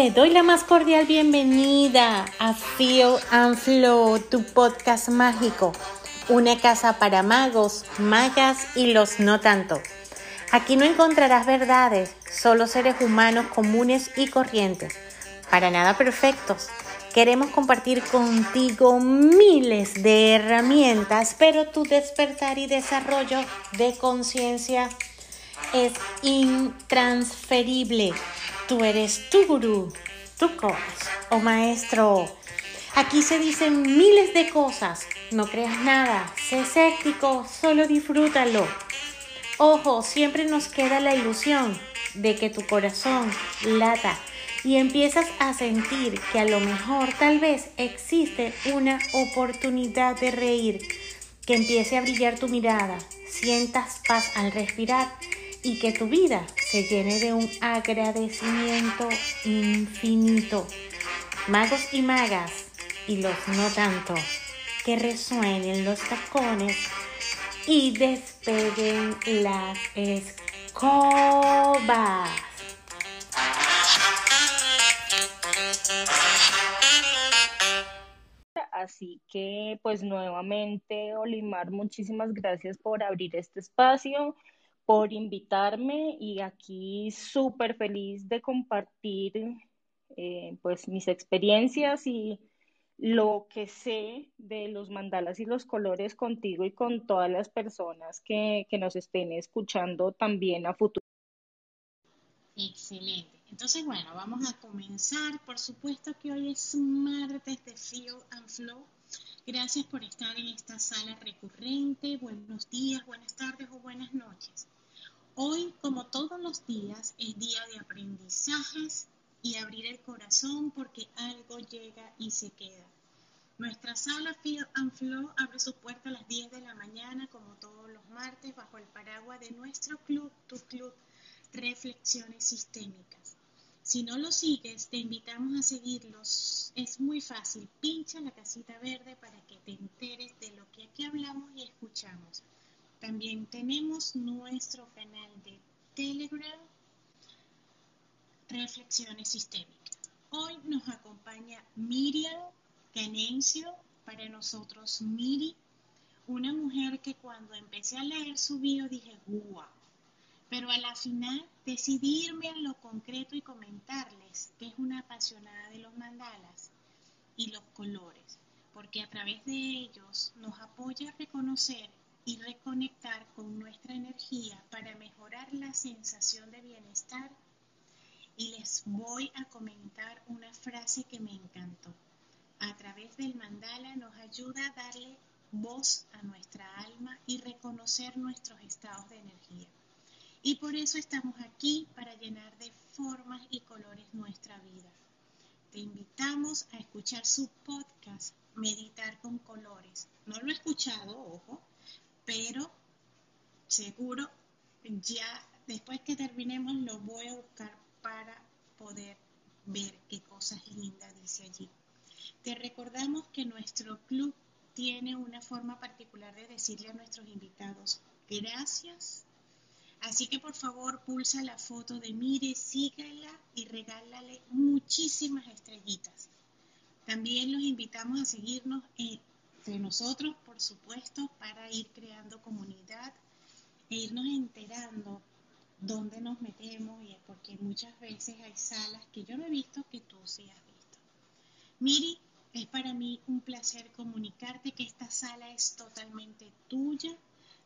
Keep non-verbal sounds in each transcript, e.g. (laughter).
Te doy la más cordial bienvenida a Feel and Flow, tu podcast mágico, una casa para magos, magas y los no tanto. Aquí no encontrarás verdades, solo seres humanos comunes y corrientes, para nada perfectos. Queremos compartir contigo miles de herramientas, pero tu despertar y desarrollo de conciencia es intransferible. Tú eres tu gurú, tu coach o maestro. Aquí se dicen miles de cosas. No creas nada. Sé escéptico, solo disfrútalo. Ojo, siempre nos queda la ilusión de que tu corazón lata y empiezas a sentir que a lo mejor tal vez existe una oportunidad de reír, que empiece a brillar tu mirada, sientas paz al respirar y que tu vida se llene de un agradecimiento infinito. Magos y magas y los no tanto, que resuenen los tacones y despeguen las escobas. Así que, pues nuevamente, Olimar, muchísimas gracias por abrir este espacio por invitarme y aquí súper feliz de compartir eh, pues mis experiencias y lo que sé de los mandalas y los colores contigo y con todas las personas que, que nos estén escuchando también a futuro. Excelente. Entonces, bueno, vamos a comenzar. Por supuesto que hoy es martes de Feel and Flow. Gracias por estar en esta sala recurrente. Buenos días, buenas tardes o buenas noches. Hoy, como todos los días, es día de aprendizajes y abrir el corazón porque algo llega y se queda. Nuestra sala Feel and Flow abre su puerta a las 10 de la mañana, como todos los martes, bajo el paraguas de nuestro club, tu club, Reflexiones Sistémicas. Si no lo sigues, te invitamos a seguirlos. Es muy fácil. Pincha la casita verde para que te enteres de lo que aquí hablamos y escuchamos. También tenemos nuestro canal de Telegram, Reflexiones Sistémicas. Hoy nos acompaña Miriam Canencio, para nosotros Miri, una mujer que cuando empecé a leer su bio dije, wow. Pero a la final decidí irme a lo concreto y comentarles que es una apasionada de los mandalas y los colores, porque a través de ellos nos apoya a reconocer y reconectar con nuestra energía para mejorar la sensación de bienestar. Y les voy a comentar una frase que me encantó. A través del mandala nos ayuda a darle voz a nuestra alma y reconocer nuestros estados de energía. Y por eso estamos aquí para llenar de formas y colores nuestra vida. Te invitamos a escuchar su podcast, Meditar con Colores. No lo he escuchado, ojo, pero seguro ya después que terminemos lo voy a buscar para poder ver qué cosas lindas dice allí. Te recordamos que nuestro club tiene una forma particular de decirle a nuestros invitados gracias. Así que por favor pulsa la foto de Mire, sígala y regálale muchísimas estrellitas. También los invitamos a seguirnos en de nosotros, por supuesto, para ir creando comunidad e irnos enterando dónde nos metemos, y porque muchas veces hay salas que yo no he visto que tú sí has visto. Miri, es para mí un placer comunicarte que esta sala es totalmente tuya.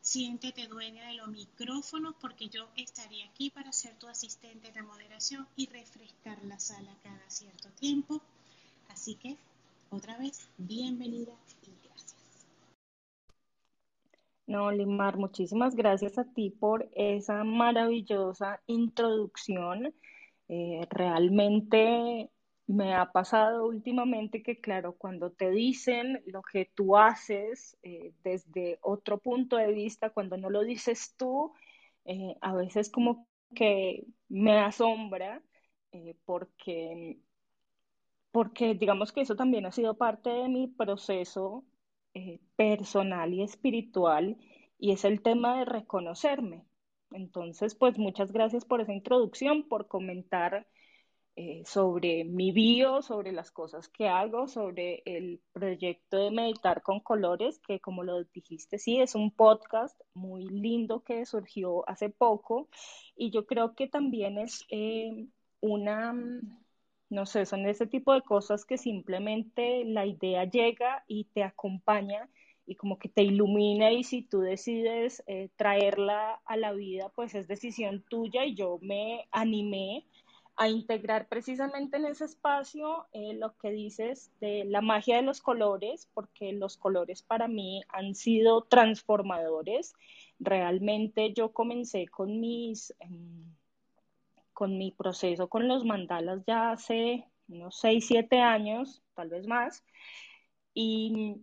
Siéntete dueña de los micrófonos porque yo estaría aquí para ser tu asistente de moderación y refrescar la sala cada cierto tiempo. Así que, otra vez, bienvenida No, Limar, muchísimas gracias a ti por esa maravillosa introducción. Eh, realmente me ha pasado últimamente que, claro, cuando te dicen lo que tú haces eh, desde otro punto de vista, cuando no lo dices tú, eh, a veces como que me asombra porque, porque digamos que eso también ha sido parte de mi proceso eh, personal y espiritual y es el tema de reconocerme. Entonces, pues muchas gracias por esa introducción, por comentar eh, sobre mi bio, sobre las cosas que hago, sobre el proyecto de meditar con colores, que como lo dijiste, sí, es un podcast muy lindo que surgió hace poco. Y yo creo que también es eh, una, no sé, son ese tipo de cosas que simplemente la idea llega y te acompaña y como que te ilumina y si tú decides eh, traerla a la vida, pues es decisión tuya y yo me animé a integrar precisamente en ese espacio eh, lo que dices de la magia de los colores, porque los colores para mí han sido transformadores. Realmente yo comencé con mis, em, con mi proceso con los mandalas ya hace unos 6, 7 años, tal vez más, y,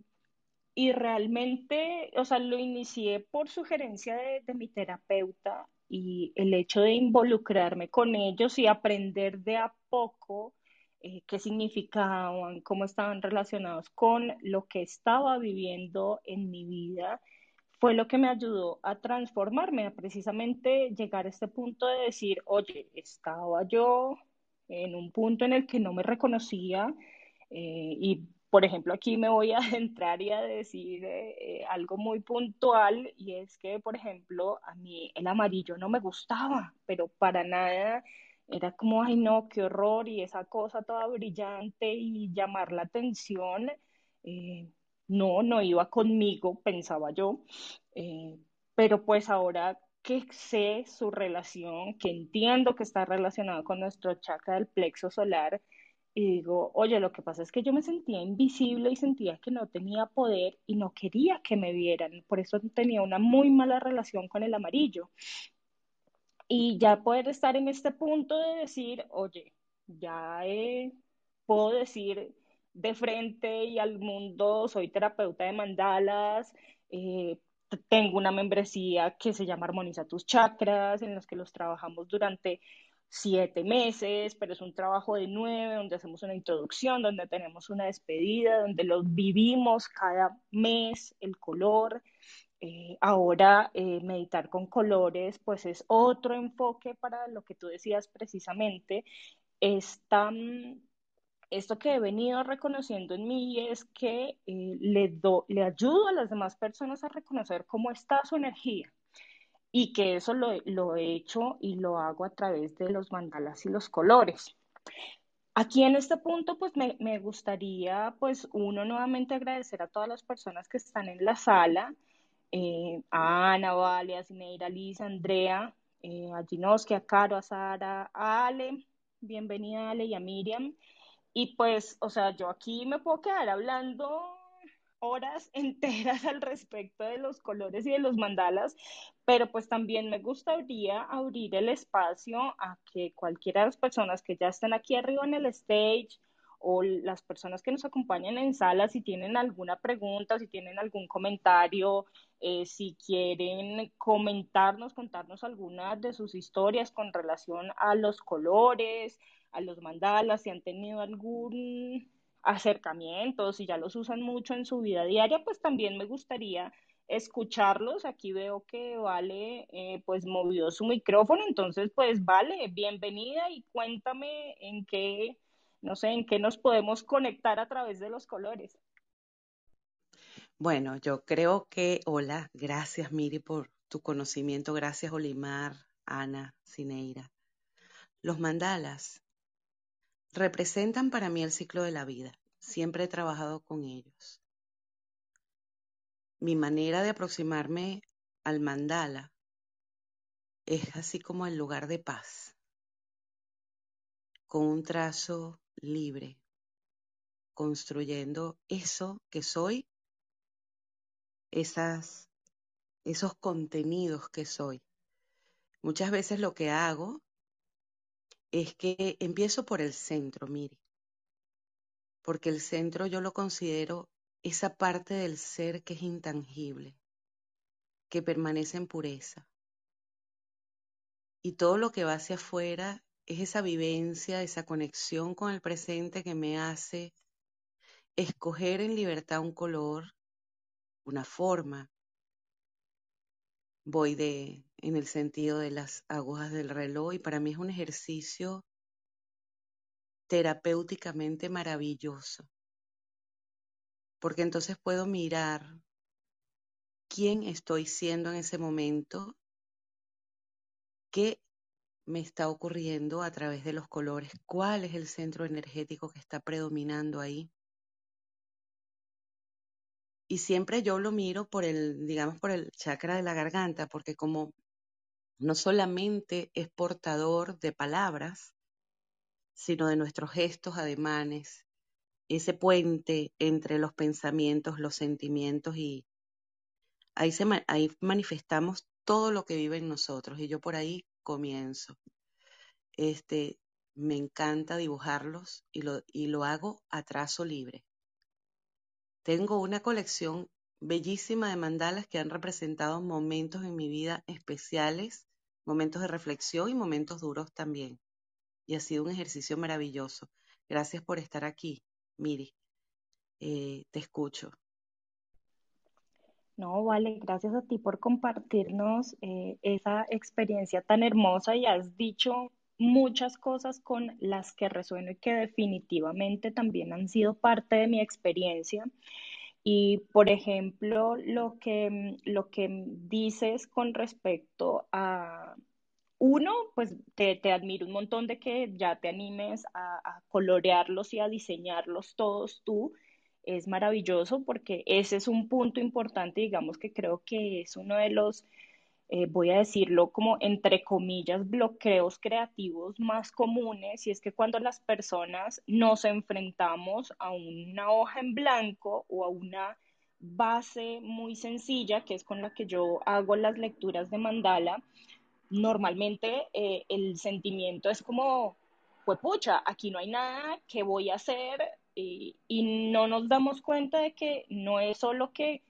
y realmente, o sea, lo inicié por sugerencia de, de mi terapeuta y el hecho de involucrarme con ellos y aprender de a poco eh, qué significaban, cómo estaban relacionados con lo que estaba viviendo en mi vida, fue lo que me ayudó a transformarme, a precisamente llegar a este punto de decir, oye, estaba yo en un punto en el que no me reconocía eh, y por ejemplo, aquí me voy a (laughs) entrar y a decir eh, eh, algo muy puntual y es que, por ejemplo, a mí el amarillo no me gustaba, pero para nada era como, ay no, qué horror y esa cosa toda brillante y llamar la atención, eh, no, no iba conmigo, pensaba yo, pero pues ahora que sé su relación, que entiendo que está relacionado con nuestro chakra del plexo solar, y digo, oye, lo que pasa es que yo me sentía invisible y sentía que no tenía poder y no quería que me vieran. Por eso tenía una muy mala relación con el amarillo. Y ya poder estar en este punto de decir, oye, ya puedo decir de frente y al mundo, soy terapeuta de mandalas, eh, tengo una membresía que se llama Armoniza tus chakras, en los que los trabajamos durante siete meses, pero es un trabajo de nueve, donde hacemos una introducción, donde tenemos una despedida, donde lo vivimos cada mes, el color. Eh, ahora, eh, meditar con colores, pues es otro enfoque para lo que tú decías precisamente. Esta, esto que he venido reconociendo en mí es que eh, le, do, le ayudo a las demás personas a reconocer cómo está su energía y que eso lo, lo, he hecho y lo hago a través de los mandalas y los colores. Aquí en este punto, pues me, me gustaría, pues uno, nuevamente agradecer a todas las personas que están en la sala, eh, a Ana, Vale, a Cineira, Lisa, Andrea, eh, a Ginoski, a Caro, a Sara, a Ale, bienvenida Ale y a Miriam. Y pues, o sea, yo aquí me puedo quedar hablando horas (laughs) enteras al respecto de los colores y de los mandalas, pero pues también me gustaría abrir el espacio a que cualquiera de las personas que ya están aquí arriba en el stage o las personas que nos acompañan en sala, si tienen alguna pregunta, si tienen algún comentario, eh, si quieren comentarnos, contarnos algunas de sus historias con relación a los colores, a los mandalas, si han tenido algún acercamientos, si ya los usan mucho en su vida diaria, pues también me gustaría escucharlos. Aquí veo que Vale eh, pues movió su micrófono, entonces pues Vale, bienvenida y cuéntame en qué, no sé, en qué nos podemos conectar a través de los colores. Bueno, yo creo que, hola, gracias Miri por tu conocimiento, gracias Olimar, Ana, Cineira. Los mandalas representan para mí el ciclo de la vida. Siempre he trabajado con ellos. Mi manera de aproximarme al mandala es así como el lugar de paz, con un trazo libre, construyendo eso que soy, esas, esos contenidos que soy. Muchas veces lo que hago es que empiezo por el centro, mire, porque el centro yo lo considero esa parte del ser que es intangible, que permanece en pureza. Y todo lo que va hacia afuera es esa vivencia, esa conexión con el presente que me hace escoger en libertad un color una forma. Voy de en el sentido de las agujas del reloj y para mí es un ejercicio terapéuticamente maravilloso, porque entonces puedo mirar quién estoy siendo en ese momento, qué me está ocurriendo a través de los colores, cuál es el centro energético que está predominando ahí. Y siempre yo lo miro por el, digamos, por el chakra de la garganta, porque como no solamente es portador de palabras, sino de nuestros gestos, ademanes, ese puente entre los pensamientos, los sentimientos y ahí, se, ahí manifestamos todo lo que vive en nosotros y yo por ahí comienzo. Este, me encanta dibujarlos y lo, y lo hago a trazo libre. Tengo una colección bellísima de mandalas que han representado momentos en mi vida especiales, momentos de reflexión y momentos duros también y ha sido un ejercicio maravilloso. Gracias por estar aquí, Miri. Eh, te escucho. No, vale, gracias a ti por compartirnos eh, esa experiencia tan hermosa y has dicho muchas cosas con las que resueno y que definitivamente también han sido parte de mi experiencia. Y, por ejemplo, lo que, lo que dices con respecto a uno, pues te, admiro un montón de que ya te animes a, colorearlos y a diseñarlos todos tú. Es maravilloso porque ese es un punto importante, digamos que creo que es uno de los, eh, voy a decirlo como entre comillas, bloqueos creativos más comunes y es que cuando las personas nos enfrentamos a una hoja en blanco o a una base muy sencilla, que es con la que yo hago las lecturas de mandala, normalmente eh, el sentimiento es como, pues pucha, aquí no hay nada, ¿qué voy a hacer? Y, no nos damos cuenta de que no es solo que,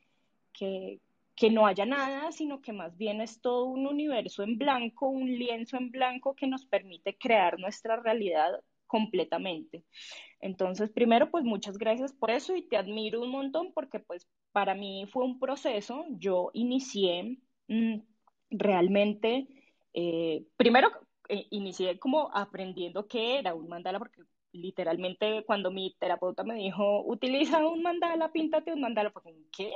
que, que no haya nada, sino que más bien es todo un universo en blanco, un lienzo en blanco que nos permite crear nuestra realidad completamente. Entonces, primero, pues muchas gracias por eso y te admiro un montón porque pues para mí fue un proceso. Yo inicié mm, realmente eh, primero, eh, inicié como aprendiendo qué era un mandala, porque literalmente cuando mi terapeuta me dijo, utiliza un mandala, píntate un mandala, pues, ¿qué?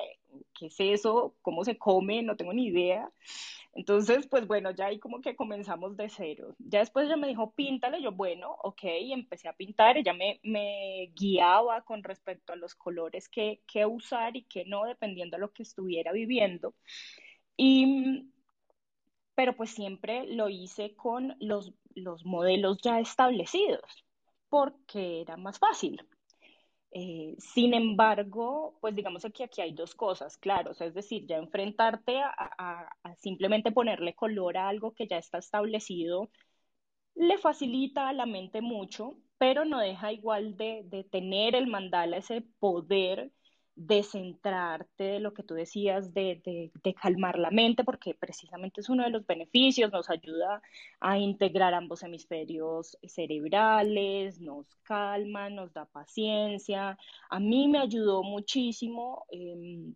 ¿Qué es eso? ¿Cómo se come? No tengo ni idea. Entonces, pues bueno, ya ahí como que comenzamos de cero. Ya después ella me dijo, píntale, yo, bueno, ok, empecé a pintar, ella me, me guiaba con respecto a los colores que, que usar y que no, dependiendo de lo que estuviera viviendo. Y pero pues siempre lo hice con los, los modelos ya establecidos, porque era más fácil. Eh, sin embargo, pues digamos que aquí hay dos cosas, claro, es decir, ya enfrentarte a, simplemente ponerle color a algo que ya está establecido le facilita a la mente mucho, pero no deja igual de, de tener el mandala ese poder de centrarte, de lo que tú decías, de, de, calmar la mente, porque precisamente es uno de los beneficios, nos ayuda a integrar ambos hemisferios cerebrales, nos calma, nos da paciencia. A mí me ayudó muchísimo. Em,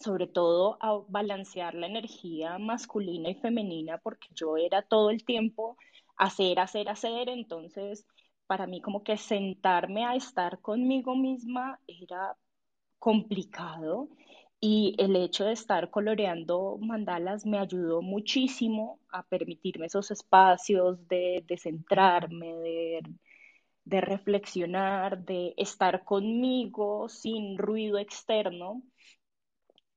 sobre todo a balancear la energía masculina y femenina, porque yo era todo el tiempo hacer, hacer, hacer, entonces para mí como que sentarme a estar conmigo misma era complicado y el hecho de estar coloreando mandalas me ayudó muchísimo a permitirme esos espacios de, centrarme, de, de, reflexionar, de estar conmigo sin ruido externo.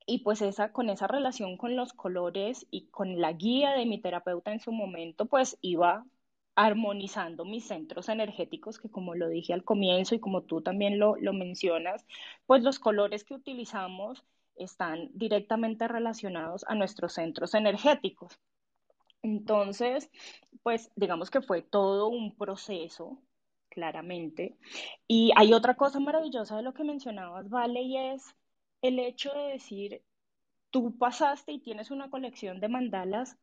Y pues esa, con esa relación con los colores y con la guía de mi terapeuta en su momento, pues iba armonizando mis centros energéticos, que como lo dije al comienzo y como tú también lo, mencionas, pues los colores que utilizamos están directamente relacionados a nuestros centros energéticos. Entonces, pues digamos que fue todo un proceso, claramente. Y hay otra cosa maravillosa de lo que mencionabas, Vale, y es el hecho de decir, tú pasaste y tienes una colección de mandalas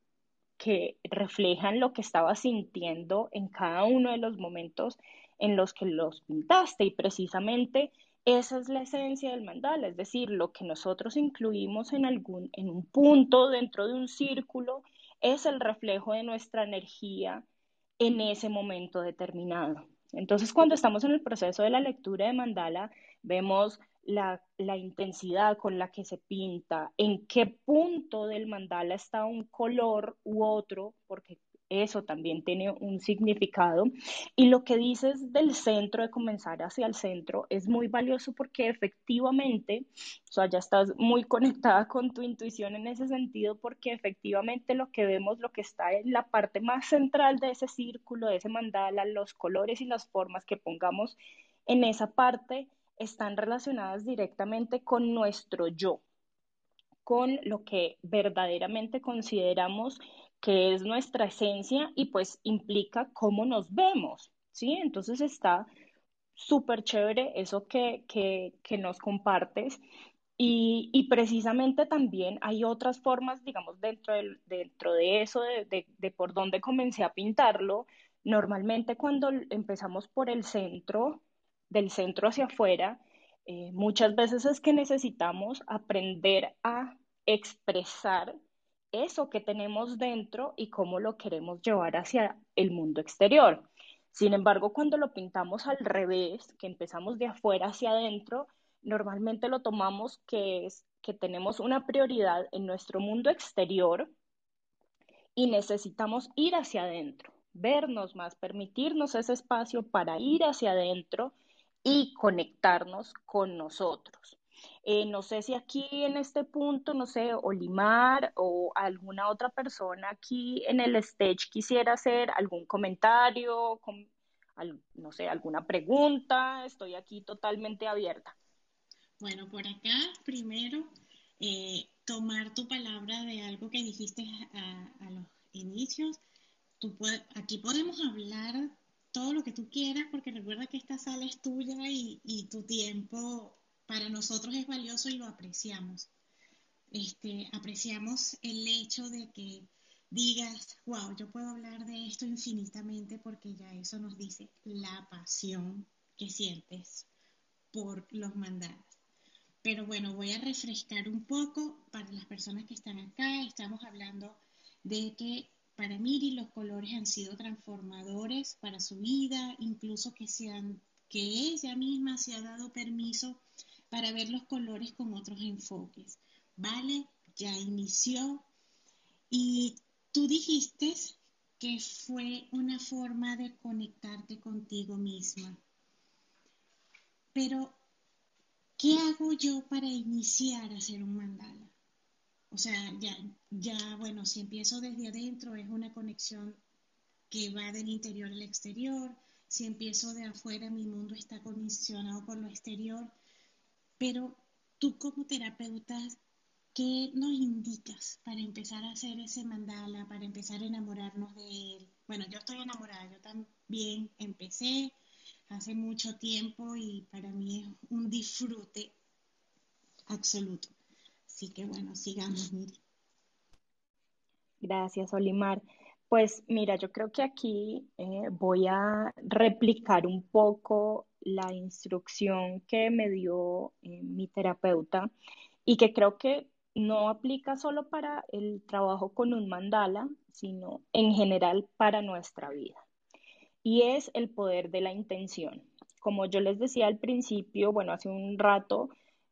que reflejan lo que estabas sintiendo en cada uno de los momentos en los que los pintaste y precisamente esa es la esencia del mandala, es decir, lo que nosotros incluimos en, algún, en un punto dentro de un círculo es el reflejo de nuestra energía en ese momento determinado. Entonces, cuando estamos en el proceso de la lectura de mandala, vemos la, intensidad con la que se pinta, en qué punto del mandala está un color u otro, porque eso también tiene un significado. Y lo que dices del centro, de comenzar hacia el centro, es muy valioso porque efectivamente, o sea, ya estás muy (laughs) conectada con tu intuición en ese sentido, porque efectivamente lo que vemos, lo que está en la parte más central de ese círculo, de ese mandala, los colores y las formas que pongamos en esa parte, están relacionadas directamente con nuestro yo, con lo que verdaderamente consideramos que es nuestra esencia y pues implica cómo nos vemos, ¿sí? Entonces está súper chévere eso que, nos compartes. Y, precisamente también hay otras formas, digamos, dentro de, dentro de eso, de, por dónde comencé a pintarlo. Normalmente cuando empezamos por el centro, del centro hacia afuera, eh, muchas veces es que necesitamos aprender a expresar eso que tenemos dentro y cómo lo queremos llevar hacia el mundo exterior. Sin embargo, cuando lo pintamos al revés, que empezamos de afuera hacia adentro, normalmente lo tomamos que es que tenemos una prioridad en nuestro mundo exterior y necesitamos ir hacia adentro, vernos más, permitirnos ese espacio para ir hacia adentro y conectarnos con nosotros. Eh, no sé si aquí en este punto, no sé, Olimar o alguna otra persona aquí en el stage quisiera hacer algún comentario, no sé, alguna pregunta. Estoy aquí totalmente abierta. Bueno, por acá, primero, eh, tomar tu palabra de algo que dijiste a, los inicios. Aquí podemos hablar todo lo que tú quieras, porque recuerda que esta sala es tuya y tu tiempo para nosotros es valioso y lo apreciamos. Este, apreciamos el hecho de que digas, wow, yo puedo hablar de esto infinitamente porque ya eso nos dice la pasión que sientes por los mandatos. Pero bueno, voy a refrescar un poco para las personas que están acá. Estamos hablando de que para Miri los colores han sido transformadores para su vida, incluso que, sean, que ella misma se ha dado permiso para ver los colores con otros enfoques. ¿Vale? Ya inició y tú dijiste que fue una forma de conectarte contigo misma. Pero, ¿qué hago yo para iniciar a hacer un mandala? O sea, ya, ya, bueno, si empiezo desde adentro es una conexión que va del interior al exterior. Si empiezo de afuera, mi mundo está condicionado por lo exterior. Pero tú como terapeuta, ¿qué nos indicas para empezar a hacer ese mandala, para empezar a enamorarnos de él? Bueno, yo estoy enamorada, yo también empecé hace mucho tiempo y para mí es un disfrute absoluto. Así que bueno, sigamos. Gracias, Olimar. Pues mira, yo creo que aquí eh, voy a replicar un poco la instrucción que me dio eh, mi terapeuta y que creo que no aplica solo para el trabajo con un mandala, sino en general para nuestra vida. Y es el poder de la intención. Como yo les decía al principio, bueno, hace un rato,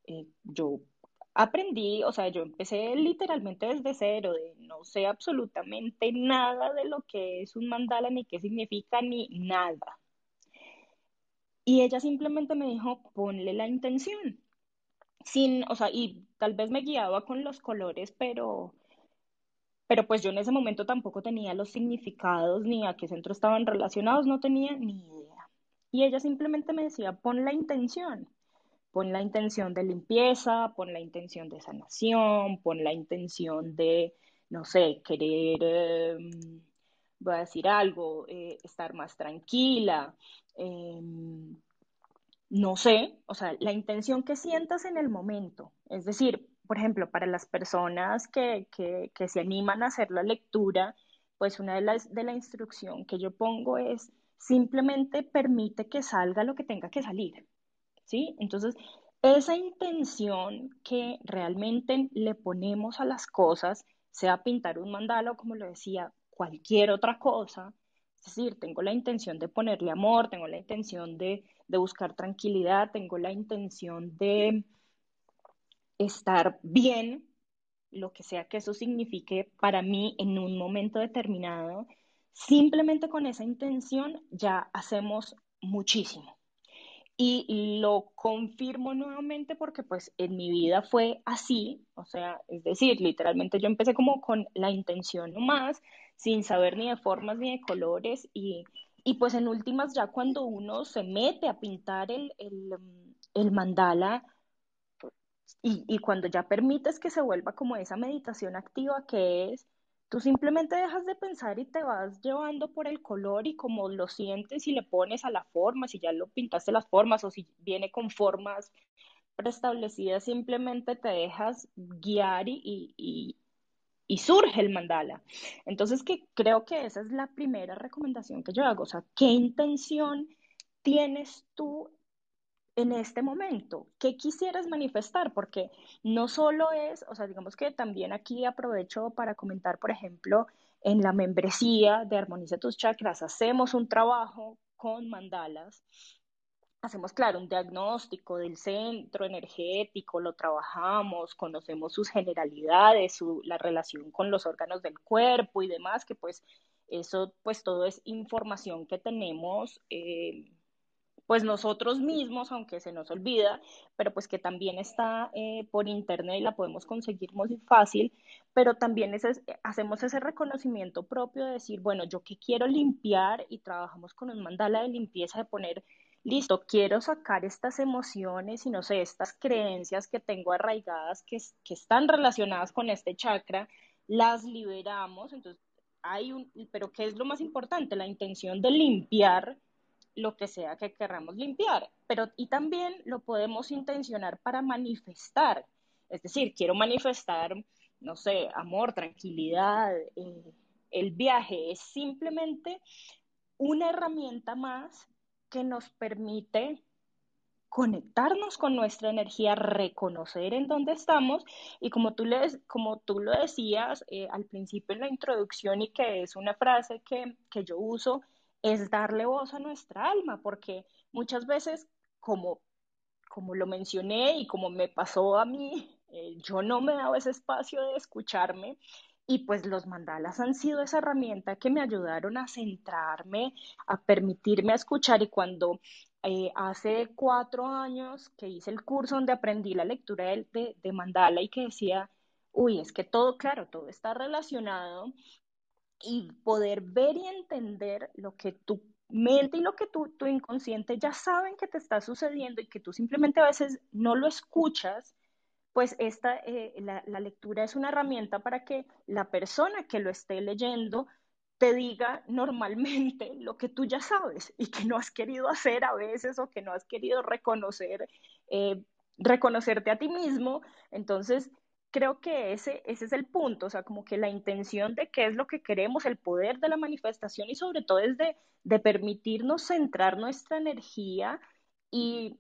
eh, yo aprendí, o sea, yo empecé literalmente desde cero, de no sé absolutamente nada de lo que es un mandala, ni qué significa, ni nada. Y ella simplemente me dijo, ponle la intención. Sin, o sea, y tal vez me guiaba con los colores, pero, pero pues yo en ese momento tampoco tenía los significados ni a qué centro estaban relacionados, no tenía ni idea. Y ella simplemente me decía, pon la intención. Pon la intención de limpieza, pon la intención de sanación, pon la intención de, no sé, querer, em, voy a decir algo, eh, estar más tranquila. Em, no sé, o sea, la intención que sientas en el momento. Es decir, por ejemplo, para las personas que, que, se animan a hacer la lectura, pues una de las de la instrucción que yo pongo es simplemente permite que salga lo que tenga que salir. ¿Sí? Entonces, esa intención que realmente le ponemos a las cosas, sea pintar un mandala o como lo decía, cualquier otra cosa, es decir, tengo la intención de ponerle amor, tengo la intención de, de buscar tranquilidad, tengo la intención de estar bien, lo que sea que eso signifique para mí en un momento determinado, simplemente con esa intención ya hacemos muchísimo. Y lo confirmo nuevamente porque pues en mi vida fue así, o sea, es decir, literalmente yo empecé como con la intención nomás, sin saber ni de formas ni de colores y, y pues en últimas ya cuando uno se mete a pintar el, el, el mandala y, y cuando ya permites que se vuelva como esa meditación activa que es, Tú simplemente dejas de pensar y te vas llevando por el color y como lo sientes y le pones a la forma, si ya lo pintaste las formas o si viene con formas preestablecidas, simplemente te dejas guiar y, y, y surge el mandala. Entonces, que creo que esa es la primera recomendación que yo hago. O sea, ¿qué intención tienes tú en este momento? ¿Qué quisieras manifestar? Porque no solo es, o sea, digamos que también aquí aprovecho para comentar, por ejemplo, en la membresía de Armoniza tus chakras, hacemos un trabajo con mandalas. Hacemos, claro, un diagnóstico del centro energético, lo trabajamos, conocemos sus generalidades, su, la relación con los órganos del cuerpo y demás, que pues eso, pues todo es información que tenemos eh, pues nosotros mismos, aunque se nos olvida, pero pues que también está eh, por internet y la podemos conseguir muy fácil, pero también ese, hacemos ese reconocimiento propio de decir, bueno, yo que quiero limpiar y trabajamos con un mandala de limpieza de poner, listo, quiero sacar estas emociones y no sé, estas creencias que tengo arraigadas que, que están relacionadas con este chakra, las liberamos, entonces hay un, pero ¿qué es lo más importante? La intención de limpiar lo que sea que queramos limpiar, pero y también lo podemos intencionar para manifestar, es decir, quiero manifestar, no sé, amor, tranquilidad, eh, el viaje. Es simplemente una herramienta más que nos permite conectarnos con nuestra energía, reconocer en dónde estamos. Y como tú, como tú lo decías eh, al principio en la introducción y que es una frase que, que yo uso, es darle voz a nuestra alma, porque muchas veces, como, como lo mencioné y como me pasó a mí, eh, yo no me dado ese espacio de escucharme y pues los mandalas han sido esa herramienta que me ayudaron a centrarme, a permitirme escuchar y cuando eh, hace cuatro años que hice el curso donde aprendí la lectura de, de, de mandala y que decía, uy, es que todo, claro, todo está relacionado y poder ver y entender lo que tu mente y lo que tu, tu inconsciente ya saben que te está sucediendo y que tú simplemente a veces no lo escuchas, pues esta, eh, la, la, lectura es una herramienta para que la persona que lo esté leyendo te diga normalmente (laughs) lo que tú ya sabes y que no has querido hacer a veces o que no has querido reconocer, eh, reconocerte a ti mismo. Entonces, creo que ese, ese es el punto, o sea, como que la intención de qué es lo que queremos, el poder de la manifestación y sobre todo es de, de permitirnos centrar nuestra energía y,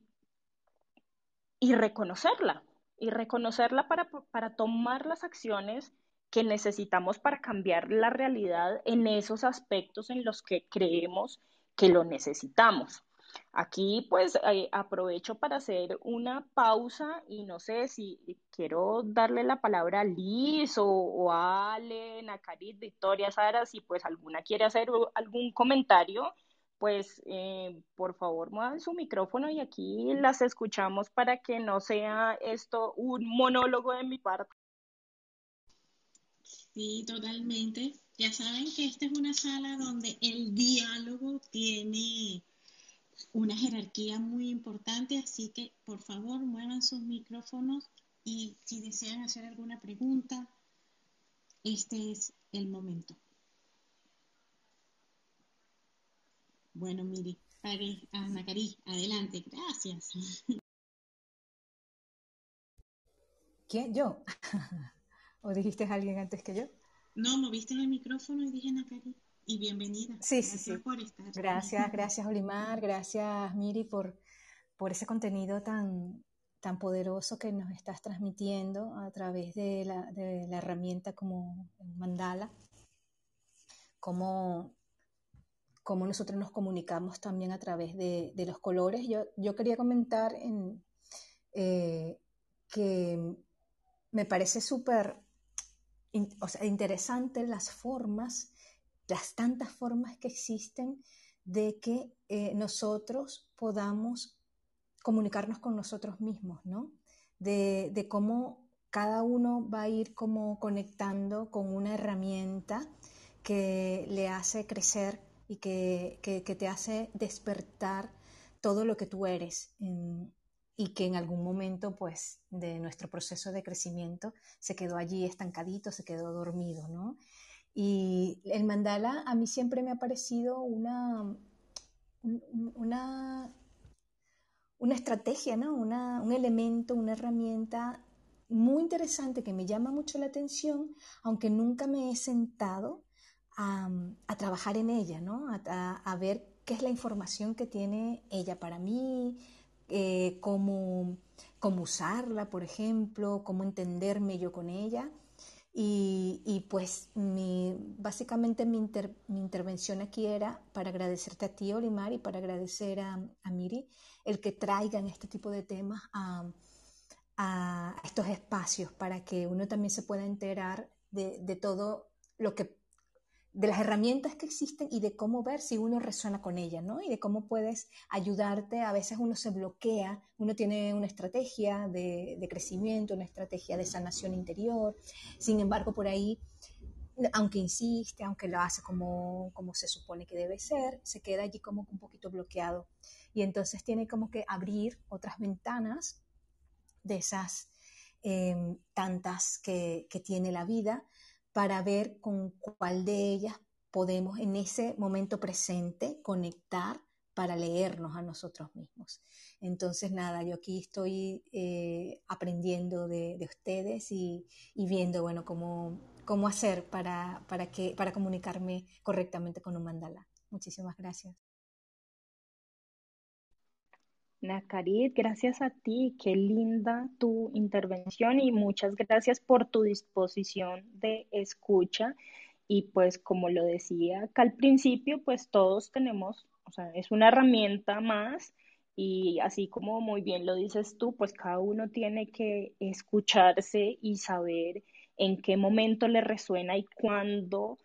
y reconocerla, y reconocerla para, para tomar las acciones que necesitamos para cambiar la realidad en esos aspectos en los que creemos que lo necesitamos. Aquí pues eh, aprovecho para hacer una pausa y no sé si quiero darle la palabra a Liz o, o a Ale, Nacarit, Victoria, Sara, si pues alguna quiere hacer algún comentario, pues eh, por favor muevan su micrófono y aquí las escuchamos para que no sea esto un monólogo de mi parte. Sí, totalmente. Ya saben que esta es una sala donde el diálogo tiene una jerarquía muy importante, así que por favor muevan sus micrófonos y si desean hacer alguna pregunta, este es el momento. Bueno, Miri, Ana Cari, adelante, gracias. (laughs) ¿Quién? ¿Yo? (laughs) ¿O dijiste a alguien antes que yo? No, moviste el micrófono y dije Ana Cari y bienvenida. Sí, gracias sí, sí. Por estar. Gracias, gracias Olimar, gracias Miri por, por ese contenido tan, tan poderoso que nos estás transmitiendo a través de la, de la herramienta como Mandala, cómo, cómo, nosotros nos comunicamos también a través de, de los colores. Yo, yo, quería comentar en, eh, que me parece súper o sea, interesante las formas, las tantas formas que existen de que eh, nosotros podamos comunicarnos con nosotros mismos, ¿no? De, cómo cada uno va a ir como conectando con una herramienta que le hace crecer y que, que, te hace despertar todo lo que tú eres y que en algún momento pues de nuestro proceso de crecimiento se quedó allí estancadito, se quedó dormido, ¿no? Y el mandala a mí siempre me ha parecido una, una, una estrategia, ¿no? Una, un elemento, una herramienta muy interesante que me llama mucho la atención, aunque nunca me he sentado a, a trabajar en ella, ¿no? A, a, ver qué es la información que tiene ella para mí, eh, cómo, cómo, usarla, por ejemplo, cómo entenderme yo con ella. Y, pues mi, básicamente mi, inter, mi, intervención aquí era para agradecerte a ti, Olimar, y para agradecer a, Miri el que traigan este tipo de temas a, estos espacios para que uno también se pueda enterar de todo lo que de las herramientas que existen y de cómo ver si uno resuena con ellas, ¿no? Y de cómo puedes ayudarte. A veces uno se bloquea, uno tiene una estrategia de, de crecimiento, una estrategia de sanación interior. Sin embargo, por ahí, aunque insiste, aunque lo hace como, como se supone que debe ser, se queda allí como un poquito bloqueado. Y entonces tiene como que abrir otras ventanas de esas eh, tantas que, que tiene la vida para ver con cuál de ellas podemos en ese momento presente conectar para leernos a nosotros mismos. Entonces, nada, yo aquí estoy eh, aprendiendo de, de ustedes y, y, viendo, bueno, cómo, cómo hacer para, para, que, para comunicarme correctamente con un mandala. Muchísimas gracias. Nakarit, gracias a ti, qué linda tu intervención y muchas gracias por tu disposición de escucha. Y pues como lo decía acá al principio, pues todos tenemos, o sea, es una herramienta más y así como muy bien lo dices tú, pues cada uno tiene que escucharse y saber en qué momento le resuena y cuándo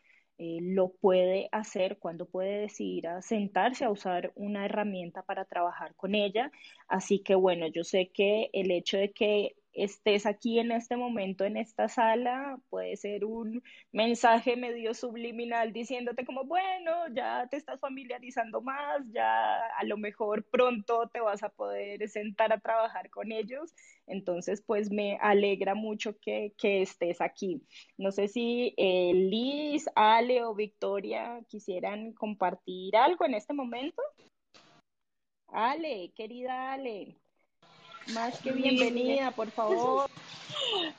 eh, lo puede hacer, cuando puede decidir a sentarse a usar una herramienta para trabajar con ella. Así que bueno, yo sé que el hecho de que estés aquí en este momento en esta sala puede ser un mensaje medio subliminal diciéndote como, bueno, ya te estás familiarizando más, ya a lo mejor pronto te vas a poder sentar a trabajar con ellos. Entonces, pues me alegra mucho que, que estés aquí. No sé si eh, Liz, Ale o Victoria quisieran compartir algo en este momento. Ale, querida Ale. Más que bienvenida, por favor.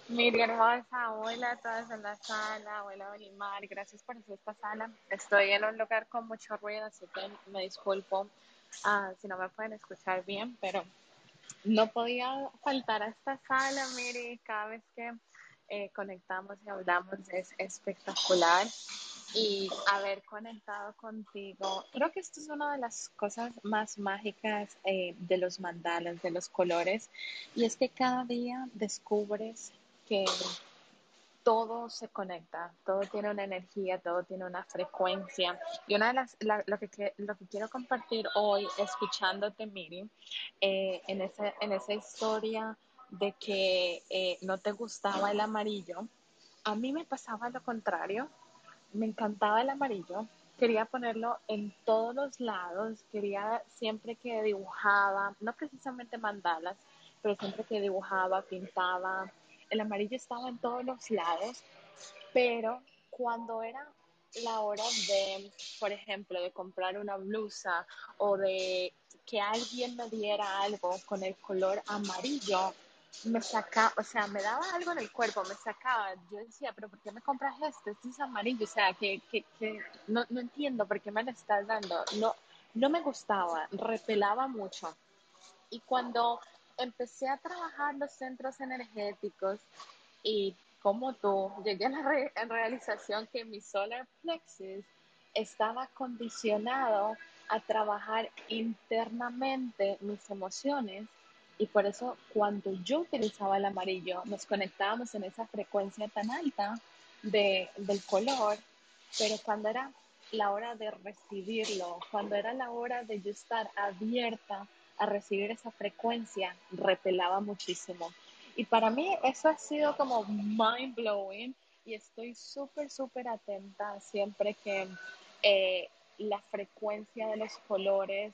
Miriam hermosa, hola a todas en la sala, hola Olimar, gracias por hacer esta sala. Estoy en un lugar con mucho ruido, así que me disculpo uh, si no me pueden escuchar bien, pero no podía faltar a esta sala, Miri, cada vez que eh, conectamos y hablamos es espectacular y haber conectado contigo. Creo que esto es una de las cosas más mágicas eh, de los mandalas, de los colores, y es que cada día descubres que todo se conecta, todo tiene una energía, todo tiene una frecuencia. Y una de las, la, lo, que, lo que quiero compartir hoy, escuchándote, Miri, eh, en, ese, en esa historia de que eh, no te gustaba el amarillo, a mí me pasaba lo contrario me encantaba el amarillo, quería ponerlo en todos los lados, quería siempre que dibujaba, no precisamente mandalas, pero siempre que dibujaba, pintaba, el amarillo estaba en todos los lados, pero cuando era la hora de, por ejemplo, de comprar una blusa o de que alguien me diera algo con el color amarillo, me sacaba, o sea, me daba algo en el cuerpo, me sacaba. Yo decía, pero ¿por qué me compras este? Este es amarillo, o sea, que, que, que no, no, entiendo por qué me lo estás dando. No, no me gustaba, repelaba mucho. Y cuando empecé a trabajar los centros energéticos y como tú, llegué a la realización que mi solar plexus estaba condicionado a trabajar internamente mis emociones y por eso cuando yo utilizaba el amarillo nos conectábamos en esa frecuencia tan alta de, del color, pero cuando era la hora de recibirlo, cuando era la hora de yo estar abierta a recibir esa frecuencia, repelaba muchísimo. Y para mí eso ha sido como mind blowing y estoy súper, súper atenta siempre que eh, la frecuencia de los colores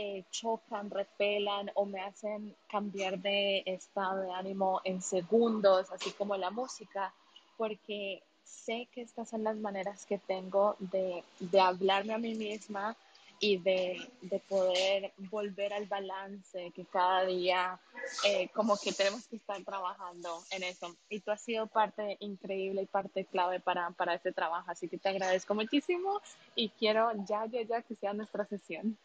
eh, chocan, repelan o me hacen cambiar de estado de ánimo en segundos, así como la música, porque sé que estas son las maneras que tengo de, de hablarme a mí misma y de, de, poder volver al balance que cada día eh, como que tenemos que estar trabajando en eso. Y tú has sido parte increíble y parte clave para, para este trabajo, así que te agradezco muchísimo y quiero ya, ya, ya que sea nuestra sesión.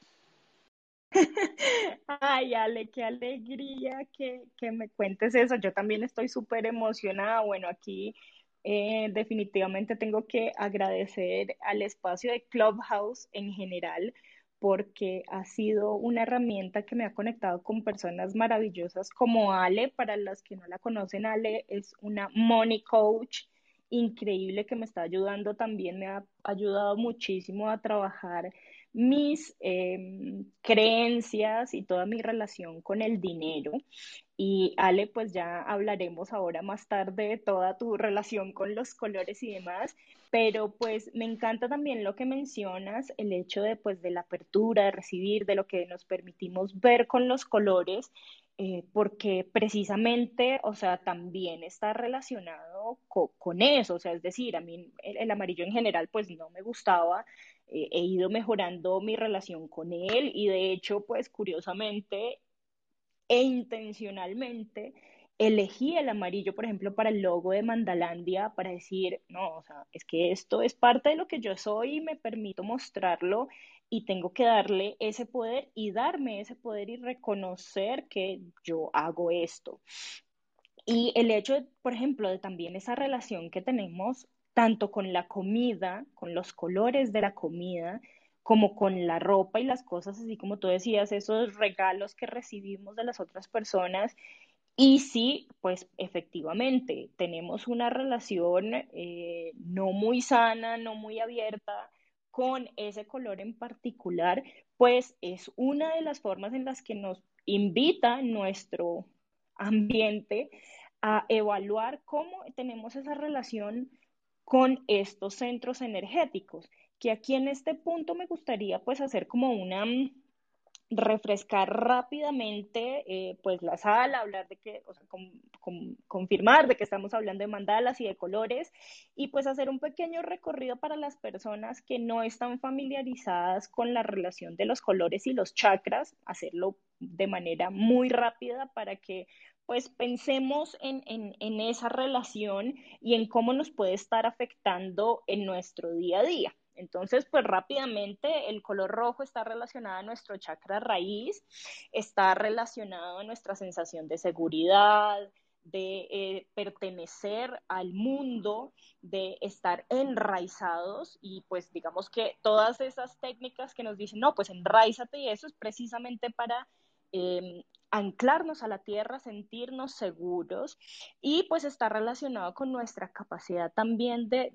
(laughs) Ay, Ale, qué alegría que, que me cuentes eso. Yo también estoy súper emocionada. Bueno, aquí eh, definitivamente tengo que agradecer al espacio de Clubhouse en general porque ha sido una herramienta que me ha conectado con personas maravillosas como Ale. Para las que no la conocen, Ale es una money coach increíble que me está ayudando también, me ha ayudado muchísimo a trabajar mis em, creencias y toda mi relación con el dinero. Y Ale, pues ya hablaremos ahora más tarde de toda tu relación con los colores y demás, pero pues me encanta también lo que mencionas, el hecho de pues de la apertura, de recibir, de lo que nos permitimos ver con los colores, eh, porque precisamente, o sea, también está relacionado con eso, o sea, es decir, a mí el amarillo en general pues no me gustaba, eh, he ido mejorando mi relación con él y de hecho, pues curiosamente e intencionalmente elegí el amarillo, por ejemplo, para el logo de Mandalandia, para decir, no, o sea, es que esto es parte de lo que yo soy y me permito mostrarlo y tengo que darle ese poder y darme ese poder y reconocer que yo hago esto. Y el hecho, por ejemplo, de también esa relación que tenemos tanto con la comida, con los colores de la comida, como con la ropa y las cosas, así como tú decías, esos regalos que recibimos de las otras personas. Y sí, pues efectivamente, tenemos una relación eh, no muy sana, no muy abierta con ese color en particular, pues es una de las formas en las que nos invita nuestro ambiente a evaluar cómo tenemos esa relación con estos centros energéticos, que aquí en este punto me gustaría pues hacer como una mm, refrescar rápidamente eh, pues la sala, hablar de que, o sea, confirmar de que estamos hablando de mandalas y de colores y pues hacer un pequeño recorrido para las personas que no están familiarizadas con la relación de los colores y los chakras, hacerlo de manera muy rápida para que pues pensemos en, en, esa relación y en cómo nos puede estar afectando en nuestro día a día. Entonces, pues rápidamente el color rojo está relacionado a nuestro chakra raíz, está relacionado a nuestra sensación de seguridad, de eh, pertenecer al mundo, de estar enraizados y pues digamos que todas esas técnicas que nos dicen, no, pues enraízate y eso es precisamente para eh, anclarnos a la tierra, sentirnos seguros y pues está relacionado con nuestra capacidad también de,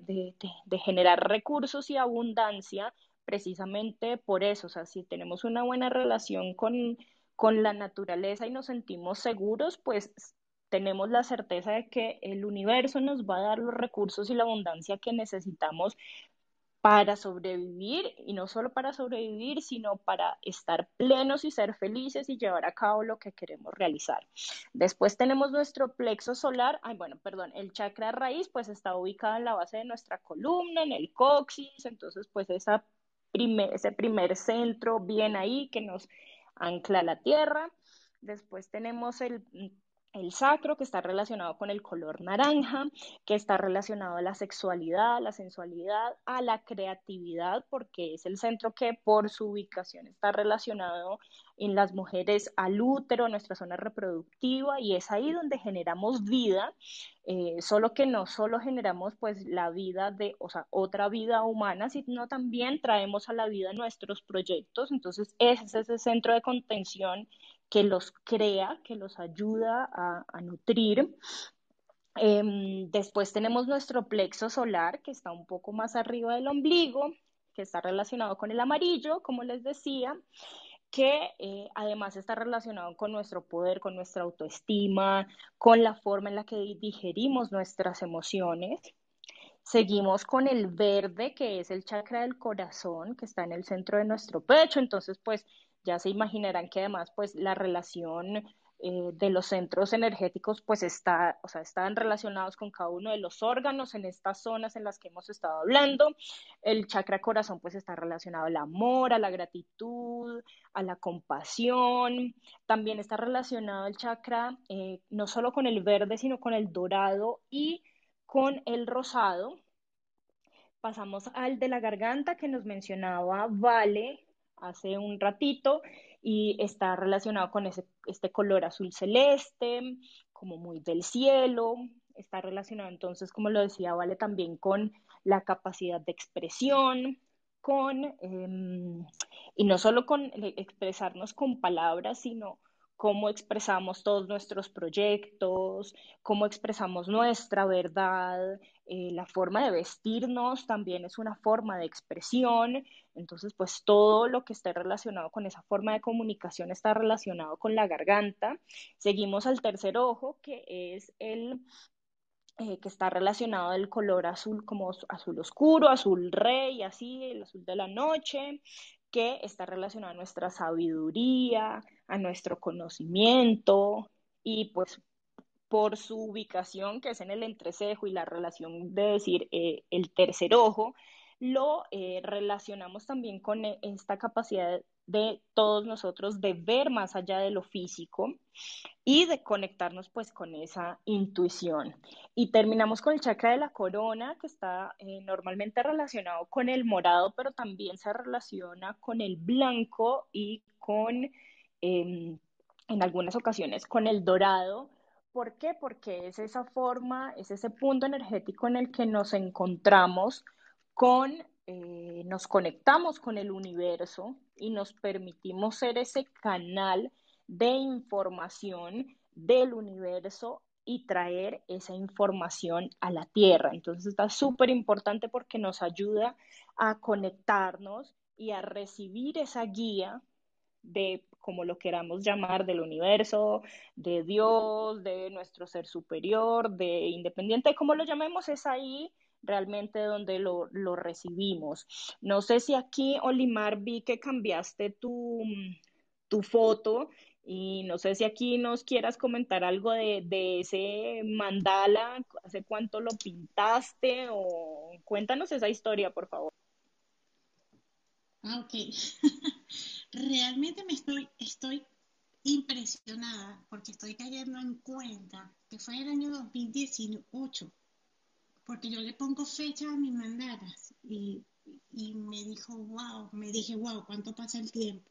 generar recursos y abundancia precisamente por eso, o sea, si tenemos una buena relación con, con la naturaleza y nos sentimos seguros, pues tenemos la certeza de que el universo nos va a dar los recursos y la abundancia que necesitamos para sobrevivir y no solo para sobrevivir, sino para estar plenos y ser felices y llevar a cabo lo que queremos realizar. Después tenemos nuestro plexo solar, ay bueno, perdón, el chakra raíz pues está ubicado en la base de nuestra columna, en el coxis, entonces pues ese primer centro bien ahí que nos ancla a la tierra. Después tenemos el el sacro, que está relacionado con el color naranja, que está relacionado a la sexualidad, a la sensualidad, a la creatividad, porque es el centro que por su ubicación está relacionado en las mujeres al útero, nuestra zona reproductiva, y es ahí donde generamos vida, eh, solo que no solo generamos pues la vida de, o sea, otra vida humana, sino también traemos a la vida nuestros proyectos, entonces ese es ese centro de contención que los crea, que los ayuda a, nutrir. Em, después tenemos nuestro plexo solar, que está un poco más arriba del ombligo, que está relacionado con el amarillo, como les decía, que eh, además está relacionado con nuestro poder, con nuestra autoestima, con la forma en la que digerimos nuestras emociones. Seguimos con el verde, que es el chakra del corazón, que está en el centro de nuestro pecho. Entonces, pues ya se imaginarán que además pues la relación eh, de los centros energéticos pues está, o sea, están relacionados con cada uno de los órganos en estas zonas en las que hemos estado hablando. El chakra corazón pues está relacionado al amor, a la gratitud, a la compasión. También está relacionado el chakra eh, no solo con el verde, sino con el dorado y con el rosado. Pasamos al de la garganta que nos mencionaba Vale hace un ratito y está relacionado con ese, este color azul celeste, como muy del cielo, está relacionado entonces, como lo decía, vale también con la capacidad de expresión, con, em, y no solo con expresarnos con palabras, sino cómo expresamos todos nuestros proyectos, cómo expresamos nuestra verdad, eh, la forma de vestirnos también es una forma de expresión, entonces pues todo lo que esté relacionado con esa forma de comunicación está relacionado con la garganta. Seguimos al tercer ojo, que es el eh, que está relacionado al color azul como azul oscuro, azul rey, así, el azul de la noche, que está relacionado a nuestra sabiduría, a nuestro conocimiento y pues por su ubicación, que es en el entrecejo y la relación de decir eh, el tercer ojo, lo eh, relacionamos también con e, esta capacidad de todos nosotros de ver más allá de lo físico y de conectarnos pues con esa intuición. Y terminamos con el chakra de la corona, que está eh, normalmente relacionado con el morado, pero también se relaciona con el blanco y con, em, en algunas ocasiones, con el dorado. ¿Por qué? Porque es esa forma, es ese punto energético en el que nos encontramos con, eh, nos conectamos con el universo y nos permitimos ser ese canal de información del universo y traer esa información a la Tierra. Entonces está súper importante porque nos ayuda a conectarnos y a recibir esa guía de, como lo queramos llamar, del universo, de Dios, de nuestro ser superior, de independiente de cómo lo llamemos, es ahí realmente donde lo, lo recibimos. No sé si aquí, Olimar, vi que cambiaste tu, tu foto y no sé si aquí nos quieras comentar algo de, de, ese mandala, hace cuánto lo pintaste o cuéntanos esa historia, por favor. Ok. (laughs) Realmente me estoy, estoy impresionada porque estoy cayendo en cuenta que fue el año 2018 porque yo le pongo fecha a mis mandalas y, me dijo, wow, me dije, wow, ¿cuánto pasa el tiempo?